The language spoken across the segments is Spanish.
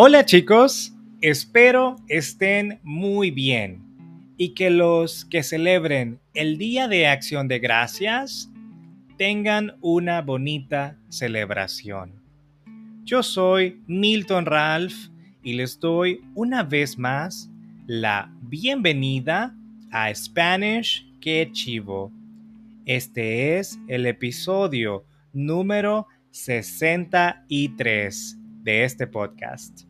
Hola chicos, espero estén muy bien y que los que celebren el Día de Acción de Gracias tengan una bonita celebración. Yo soy Milton Ralph y les doy una vez más la bienvenida a Spanish Que Chivo. Este es el episodio número 63 de este podcast.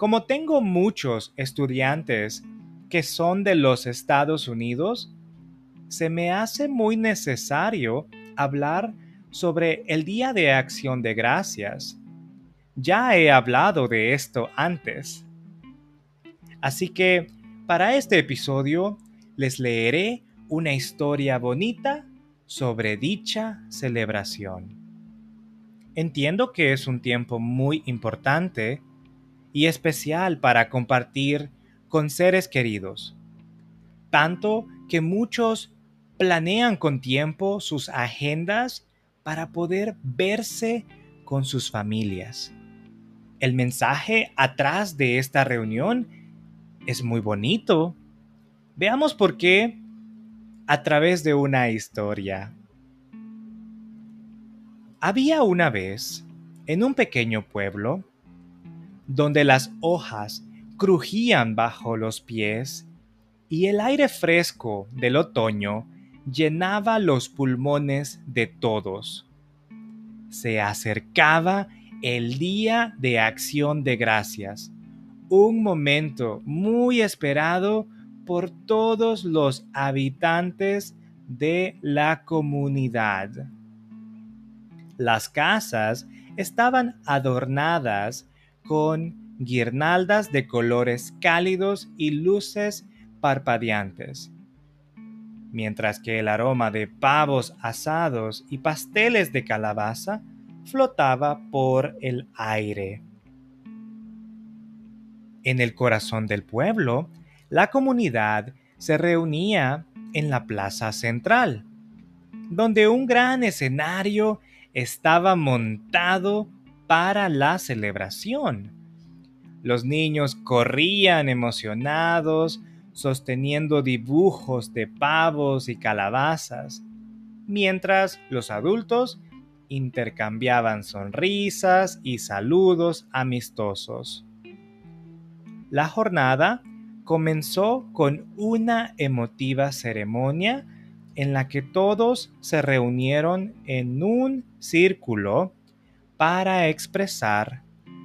Como tengo muchos estudiantes que son de los Estados Unidos, se me hace muy necesario hablar sobre el Día de Acción de Gracias. Ya he hablado de esto antes. Así que para este episodio les leeré una historia bonita sobre dicha celebración. Entiendo que es un tiempo muy importante y especial para compartir con seres queridos. Tanto que muchos planean con tiempo sus agendas para poder verse con sus familias. El mensaje atrás de esta reunión es muy bonito. Veamos por qué a través de una historia. Había una vez, en un pequeño pueblo, donde las hojas crujían bajo los pies y el aire fresco del otoño llenaba los pulmones de todos. Se acercaba el día de acción de gracias, un momento muy esperado por todos los habitantes de la comunidad. Las casas estaban adornadas con guirnaldas de colores cálidos y luces parpadeantes, mientras que el aroma de pavos asados y pasteles de calabaza flotaba por el aire. En el corazón del pueblo, la comunidad se reunía en la plaza central, donde un gran escenario estaba montado para la celebración. Los niños corrían emocionados, sosteniendo dibujos de pavos y calabazas, mientras los adultos intercambiaban sonrisas y saludos amistosos. La jornada comenzó con una emotiva ceremonia en la que todos se reunieron en un círculo para expresar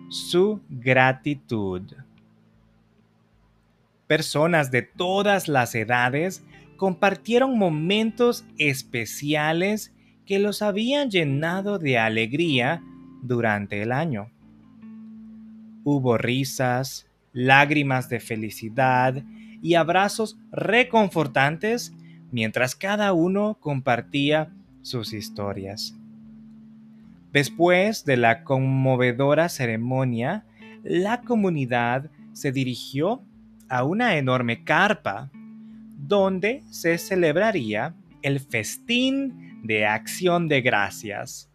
su gratitud. Personas de todas las edades compartieron momentos especiales que los habían llenado de alegría durante el año. Hubo risas, lágrimas de felicidad y abrazos reconfortantes mientras cada uno compartía sus historias. Después de la conmovedora ceremonia, la comunidad se dirigió a una enorme carpa donde se celebraría el festín de acción de gracias.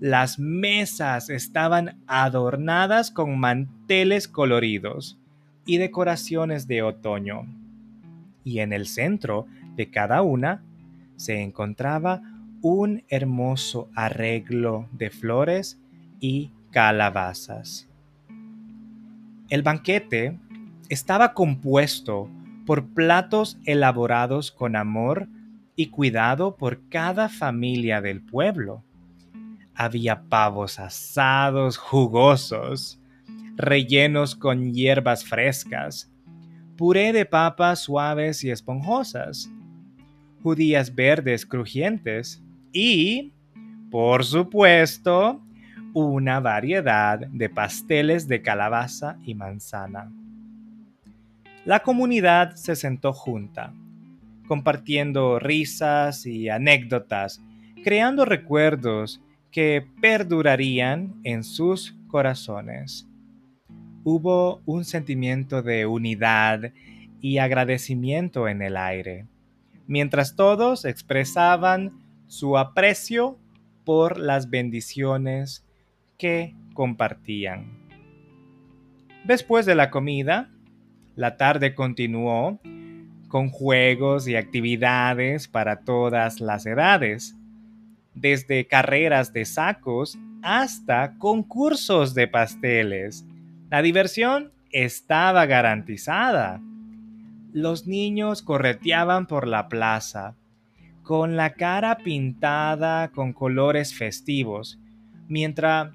Las mesas estaban adornadas con manteles coloridos y decoraciones de otoño. Y en el centro de cada una se encontraba un hermoso arreglo de flores y calabazas. El banquete estaba compuesto por platos elaborados con amor y cuidado por cada familia del pueblo. Había pavos asados jugosos, rellenos con hierbas frescas, puré de papas suaves y esponjosas, judías verdes crujientes, y, por supuesto, una variedad de pasteles de calabaza y manzana. La comunidad se sentó junta, compartiendo risas y anécdotas, creando recuerdos que perdurarían en sus corazones. Hubo un sentimiento de unidad y agradecimiento en el aire, mientras todos expresaban su aprecio por las bendiciones que compartían. Después de la comida, la tarde continuó con juegos y actividades para todas las edades, desde carreras de sacos hasta concursos de pasteles. La diversión estaba garantizada. Los niños correteaban por la plaza, con la cara pintada con colores festivos, mientras,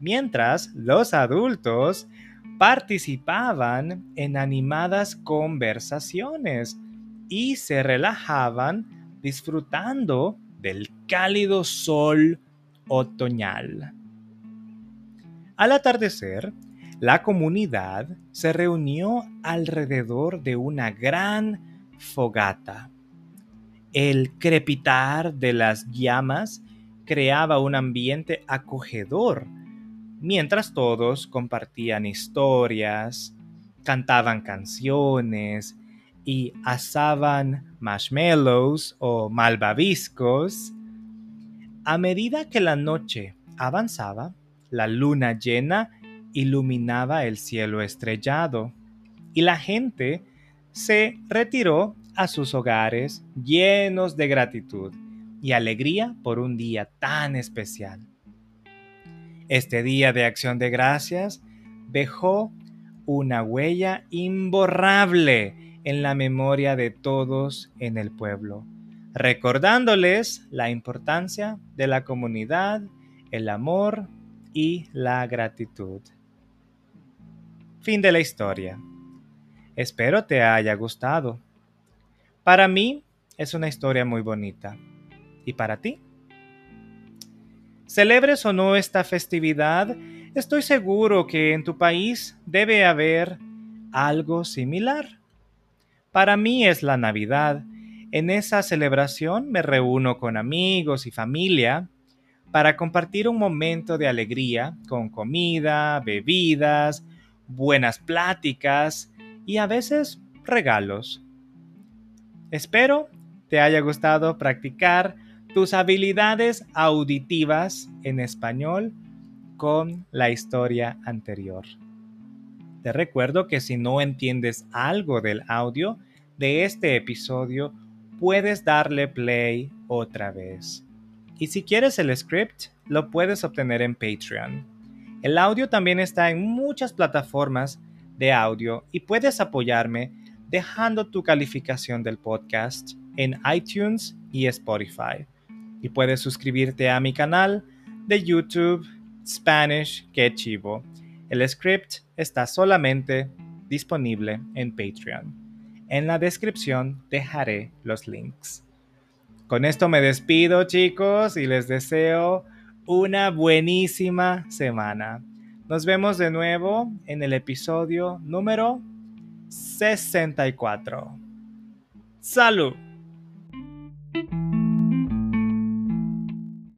mientras los adultos participaban en animadas conversaciones y se relajaban disfrutando del cálido sol otoñal. Al atardecer, la comunidad se reunió alrededor de una gran fogata. El crepitar de las llamas creaba un ambiente acogedor mientras todos compartían historias, cantaban canciones y asaban marshmallows o malvaviscos. A medida que la noche avanzaba, la luna llena iluminaba el cielo estrellado y la gente se retiró a sus hogares llenos de gratitud y alegría por un día tan especial. Este día de acción de gracias dejó una huella imborrable en la memoria de todos en el pueblo, recordándoles la importancia de la comunidad, el amor y la gratitud. Fin de la historia. Espero te haya gustado. Para mí es una historia muy bonita. ¿Y para ti? Celebres o no esta festividad, estoy seguro que en tu país debe haber algo similar. Para mí es la Navidad. En esa celebración me reúno con amigos y familia para compartir un momento de alegría con comida, bebidas, buenas pláticas y a veces regalos. Espero te haya gustado practicar tus habilidades auditivas en español con la historia anterior. Te recuerdo que si no entiendes algo del audio de este episodio, puedes darle play otra vez. Y si quieres el script, lo puedes obtener en Patreon. El audio también está en muchas plataformas de audio y puedes apoyarme dejando tu calificación del podcast en iTunes y Spotify y puedes suscribirte a mi canal de YouTube Spanish Que Chivo. El script está solamente disponible en Patreon. En la descripción dejaré los links. Con esto me despido chicos y les deseo una buenísima semana. Nos vemos de nuevo en el episodio número 64. ¡Salud!